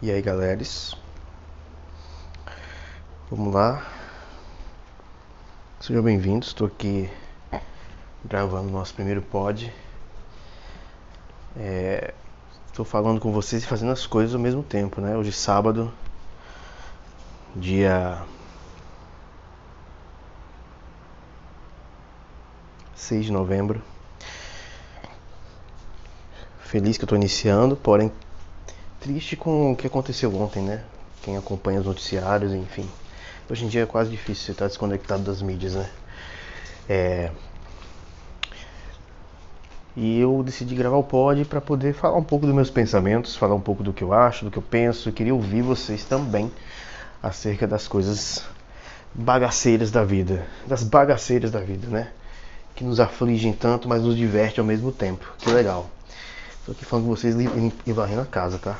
E aí, galeras? Vamos lá. Sejam bem-vindos. Estou aqui gravando nosso primeiro pod. Estou é, falando com vocês e fazendo as coisas ao mesmo tempo, né? Hoje, sábado, dia 6 de novembro. Feliz que eu estou iniciando, porém triste com o que aconteceu ontem, né? Quem acompanha os noticiários, enfim. Hoje em dia é quase difícil você estar desconectado das mídias, né? É... E eu decidi gravar o pod para poder falar um pouco dos meus pensamentos, falar um pouco do que eu acho, do que eu penso. Eu queria ouvir vocês também acerca das coisas bagaceiras da vida, das bagaceiras da vida, né? Que nos afligem tanto, mas nos diverte ao mesmo tempo. Que legal. Tô aqui falando com vocês e varrendo a casa, tá?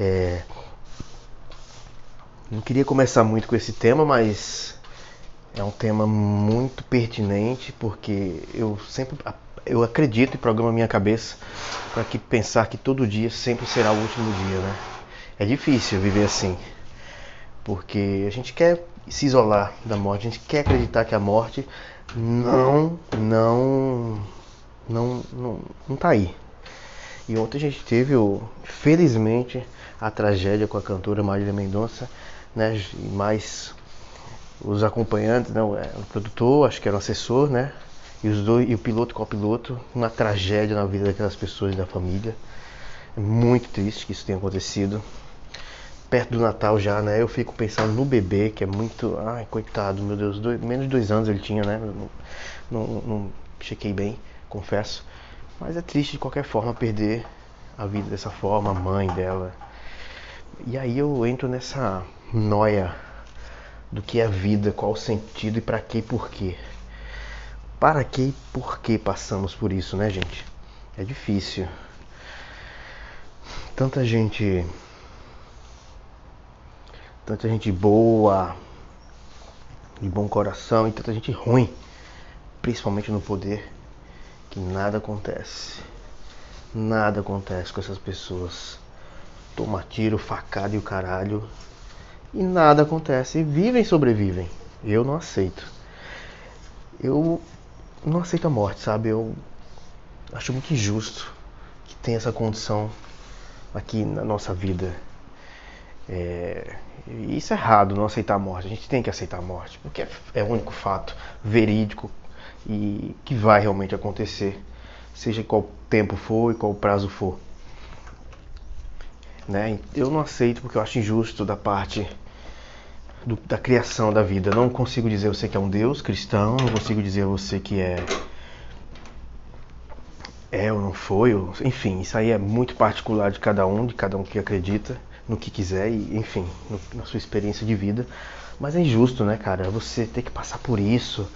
É... Não queria começar muito com esse tema, mas é um tema muito pertinente porque eu sempre eu acredito e programo a minha cabeça para que pensar que todo dia sempre será o último dia, né? É difícil viver assim, porque a gente quer se isolar da morte, a gente quer acreditar que a morte não, não, não, não, não tá aí, e ontem a gente teve, o, felizmente, a tragédia com a cantora Marília Mendonça, né? E mais os acompanhantes, não, né, o produtor, acho que era o assessor, né? E os dois, e o piloto e o copiloto, uma tragédia na vida daquelas pessoas da família. É muito triste que isso tenha acontecido. Perto do Natal já, né? Eu fico pensando no bebê, que é muito. Ai, coitado, meu Deus, dois, menos de dois anos ele tinha, né? Não, não, não chequei bem, confesso. Mas é triste de qualquer forma perder a vida dessa forma, a mãe dela. E aí eu entro nessa noia do que é a vida, qual o sentido e para que e por quê. Para que e por que passamos por isso, né, gente? É difícil. Tanta gente tanta gente boa, de bom coração e tanta gente ruim, principalmente no poder que nada acontece. Nada acontece com essas pessoas. Toma tiro, facada e o caralho. E nada acontece. E vivem e sobrevivem. Eu não aceito. Eu não aceito a morte, sabe? Eu acho muito injusto que tenha essa condição aqui na nossa vida. É, isso é errado, não aceitar a morte. A gente tem que aceitar a morte, porque é, é o único fato verídico e que vai realmente acontecer, seja qual tempo for e qual prazo for. Né? Eu não aceito porque eu acho injusto da parte do, da criação da vida. Não consigo dizer você que é um Deus cristão, não consigo dizer você que é é ou não foi, ou, enfim, isso aí é muito particular de cada um, de cada um que acredita no que quiser e, enfim, no, na sua experiência de vida. Mas é injusto, né, cara? Você ter que passar por isso,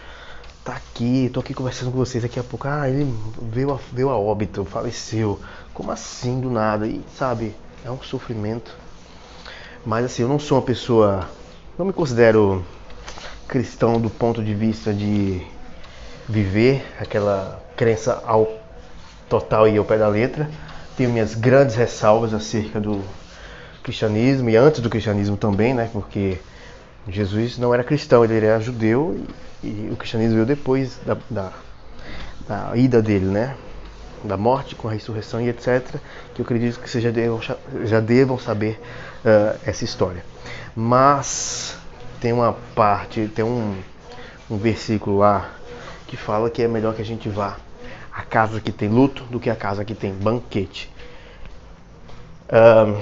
tá aqui, tô aqui conversando com vocês daqui a pouco. Ah, ele veio a, veio a óbito, faleceu. Como assim do nada? E sabe, é um sofrimento. Mas assim, eu não sou uma pessoa. Não me considero cristão do ponto de vista de viver aquela crença ao total e ao pé da letra. Tenho minhas grandes ressalvas acerca do cristianismo e antes do cristianismo também, né? Porque Jesus não era cristão, ele era judeu e, o cristianismo veio depois da, da, da, ida dele, né? Da morte com a ressurreição e etc. Que eu acredito que vocês já devam, já devam saber uh, essa história. Mas tem uma parte, tem um, um versículo lá que fala que é melhor que a gente vá à casa que tem luto do que a casa que tem banquete. Um,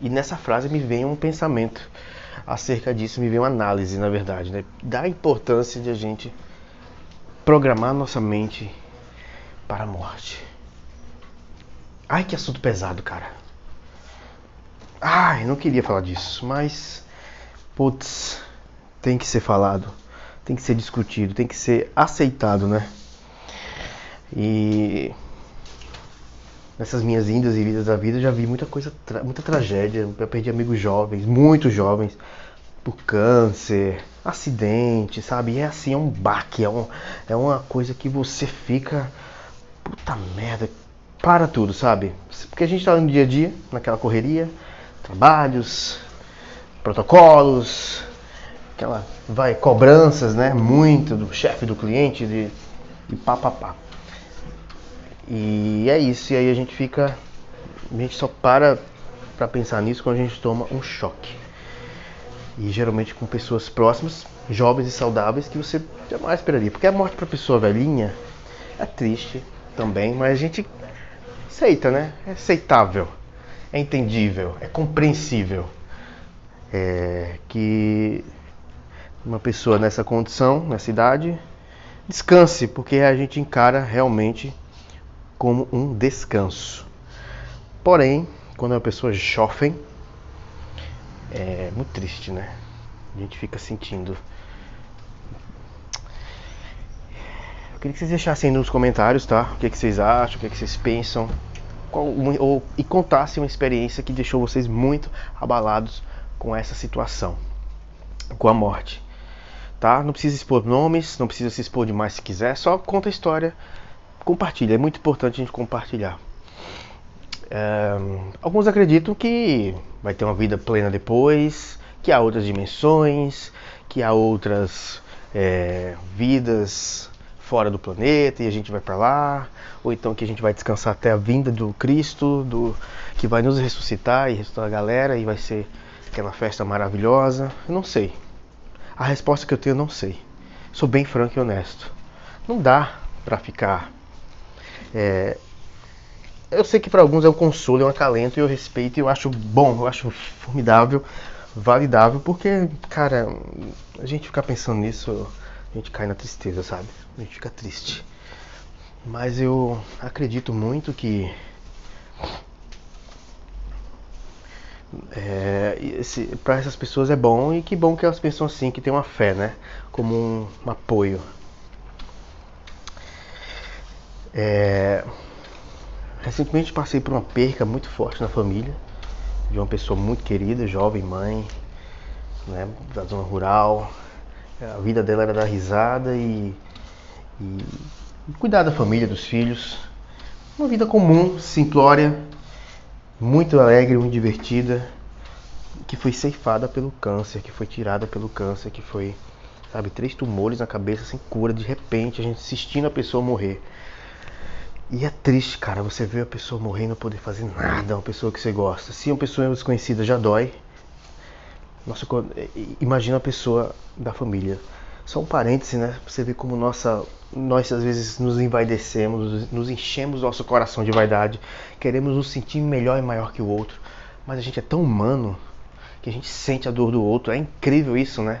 e nessa frase me vem um pensamento acerca disso, me veio uma análise, na verdade, né? da importância de a gente programar nossa mente para a morte. Ai, que assunto pesado, cara. Ai, não queria falar disso, mas putz, tem que ser falado, tem que ser discutido, tem que ser aceitado, né? E nessas minhas indas e vidas da vida, eu já vi muita coisa, muita tragédia. Eu perdi amigos jovens, muito jovens, por câncer, acidente, sabe? E é assim, é um baque, é, um, é uma coisa que você fica. Puta merda, para tudo, sabe? Porque a gente está no dia a dia, naquela correria, trabalhos, protocolos, aquela vai cobranças, né? Muito do chefe do cliente de, pá, pá. E é isso, e aí a gente fica a gente só para para pensar nisso quando a gente toma um choque. E geralmente com pessoas próximas, jovens e saudáveis que você jamais esperaria. Porque a morte para pessoa velhinha é triste também, mas a gente aceita, né? É aceitável, é entendível, é compreensível. É, que uma pessoa nessa condição, nessa idade, descanse, porque a gente encara realmente como um descanso. Porém, quando uma pessoa jovem, é muito triste, né? A gente fica sentindo. Eu queria que vocês deixassem nos comentários, tá? O que, é que vocês acham, o que, é que vocês pensam. Qual, ou, e contassem uma experiência que deixou vocês muito abalados com essa situação, com a morte. Tá? Não precisa expor nomes, não precisa se expor demais se quiser, só conta a história, compartilha. É muito importante a gente compartilhar. É, alguns acreditam que vai ter uma vida plena depois, que há outras dimensões, que há outras é, vidas fora do planeta e a gente vai para lá, ou então que a gente vai descansar até a vinda do Cristo, do que vai nos ressuscitar e ressuscitar a galera e vai ser aquela festa maravilhosa. Eu não sei. A resposta que eu tenho eu não sei. Sou bem franco e honesto. Não dá para ficar é, eu sei que para alguns é um consolo, é um acalento, e eu respeito, e eu acho bom, eu acho formidável, validável, porque, cara, a gente ficar pensando nisso, a gente cai na tristeza, sabe? A gente fica triste. Mas eu acredito muito que é, para essas pessoas é bom e que bom que elas pensam assim, que tem uma fé, né? Como um, um apoio. É, Recentemente passei por uma perca muito forte na família, de uma pessoa muito querida, jovem mãe, né, da zona rural. A vida dela era dar risada e, e, e cuidar da família, dos filhos. Uma vida comum, simplória, muito alegre, muito divertida, que foi ceifada pelo câncer, que foi tirada pelo câncer, que foi, sabe, três tumores na cabeça sem cura, de repente, a gente assistindo a pessoa morrer. E é triste, cara, você ver a pessoa morrer e não poder fazer nada, uma pessoa que você gosta. Se uma pessoa é desconhecida já dói. Nossa, imagina a pessoa da família. Só um parêntese, né? Pra você ver como nossa, nós às vezes nos envaidecemos, nos enchemos nosso coração de vaidade, queremos nos sentir melhor e maior que o outro. Mas a gente é tão humano que a gente sente a dor do outro. É incrível isso, né?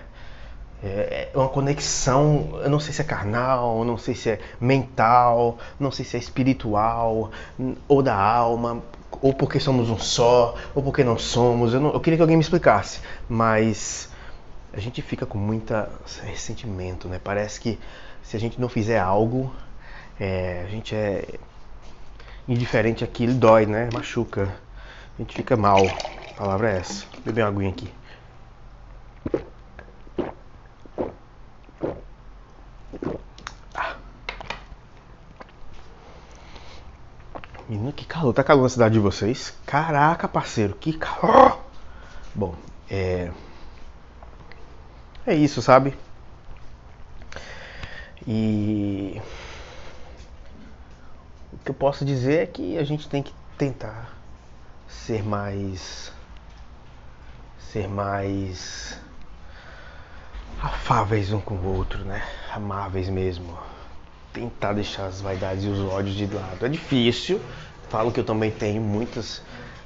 É, é uma conexão, eu não sei se é carnal, não sei se é mental, não sei se é espiritual, ou da alma, ou porque somos um só, ou porque não somos. Eu, não, eu queria que alguém me explicasse, mas a gente fica com muita ressentimento, né? Parece que se a gente não fizer algo, é, a gente é indiferente aquilo, dói, né? Machuca. A gente fica mal. A palavra é essa. Beber uma aguinha aqui. Menino, que calor. Tá calor na cidade de vocês? Caraca, parceiro, que calor! Bom, é. É isso, sabe? E. O que eu posso dizer é que a gente tem que tentar ser mais. ser mais. afáveis um com o outro, né? Amáveis mesmo tentar deixar as vaidades e os ódios de lado. É difícil. Falo que eu também tenho muitas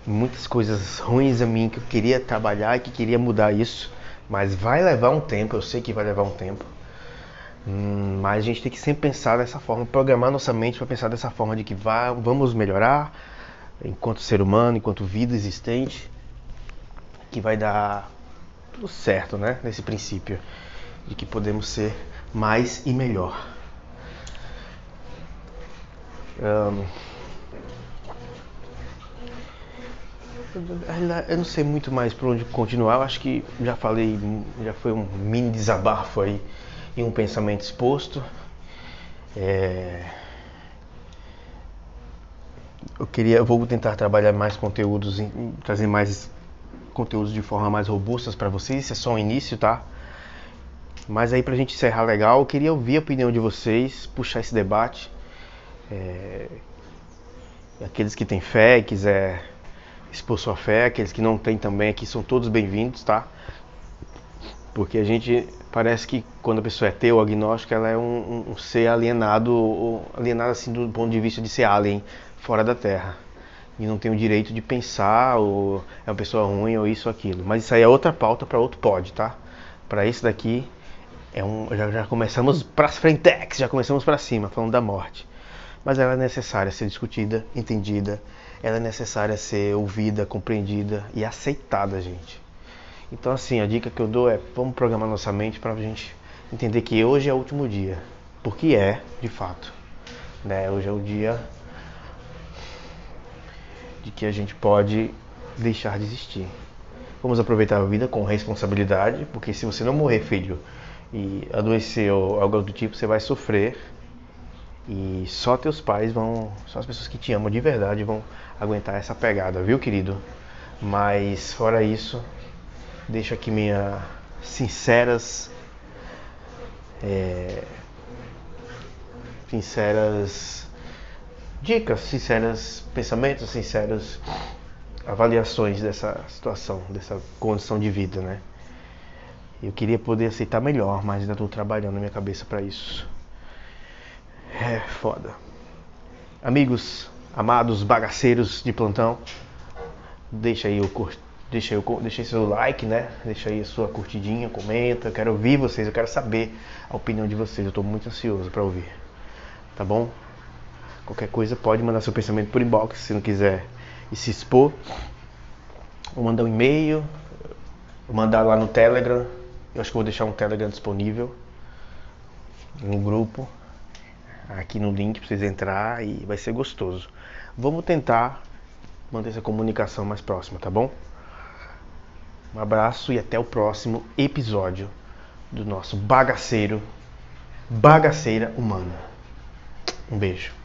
muitas coisas ruins a mim que eu queria trabalhar e que queria mudar isso, mas vai levar um tempo, eu sei que vai levar um tempo. Hum, mas a gente tem que sempre pensar dessa forma, programar nossa mente para pensar dessa forma de que vai, vamos melhorar enquanto ser humano, enquanto vida existente, que vai dar tudo certo, né? Nesse princípio de que podemos ser mais e melhor. Um, eu não sei muito mais por onde continuar. Eu acho que já falei, já foi um mini desabafo aí e um pensamento exposto. É... eu queria, eu vou tentar trabalhar mais conteúdos, trazer mais conteúdos de forma mais robustas para vocês. Isso é só o início, tá? Mas aí pra gente encerrar legal, eu queria ouvir a opinião de vocês, puxar esse debate. É... Aqueles que têm fé e quiser expor sua fé, aqueles que não têm também aqui são todos bem-vindos, tá? Porque a gente parece que quando a pessoa é teu, agnóstico, ela é um, um, ser alienado, alienado assim do ponto de vista de ser alien fora da Terra. E não tem o direito de pensar, ou é uma pessoa ruim, ou isso ou aquilo. Mas isso aí é outra pauta para outro pod, tá? Para esse daqui, é um, já, já começamos para frentex, já começamos para cima, falando da morte. Mas ela é necessária ser discutida, entendida, ela é necessária ser ouvida, compreendida e aceitada, gente. Então, assim, a dica que eu dou é: vamos programar nossa mente para a gente entender que hoje é o último dia. Porque é, de fato. Né? Hoje é o dia de que a gente pode deixar de existir. Vamos aproveitar a vida com responsabilidade, porque se você não morrer, filho, e adoecer ou algo do tipo, você vai sofrer. E só teus pais vão, só as pessoas que te amam de verdade vão aguentar essa pegada, viu, querido? Mas fora isso, deixo aqui minhas sinceras é, sinceras dicas, sinceras pensamentos, sinceras avaliações dessa situação, dessa condição de vida, né? Eu queria poder aceitar melhor, mas ainda estou trabalhando na minha cabeça para isso. É foda. Amigos, amados bagaceiros de plantão, deixa aí o curto Deixa, eu, deixa aí seu like, né? Deixa aí a sua curtidinha, comenta. Eu quero ouvir vocês, eu quero saber a opinião de vocês. Eu estou muito ansioso para ouvir. Tá bom? Qualquer coisa pode mandar seu pensamento por inbox se não quiser e se expor. Ou mandar um e-mail, mandar lá no Telegram. Eu acho que vou deixar um Telegram disponível no grupo. Aqui no link para vocês entrar e vai ser gostoso. Vamos tentar manter essa comunicação mais próxima, tá bom? Um abraço e até o próximo episódio do nosso bagaceiro, bagaceira humana. Um beijo.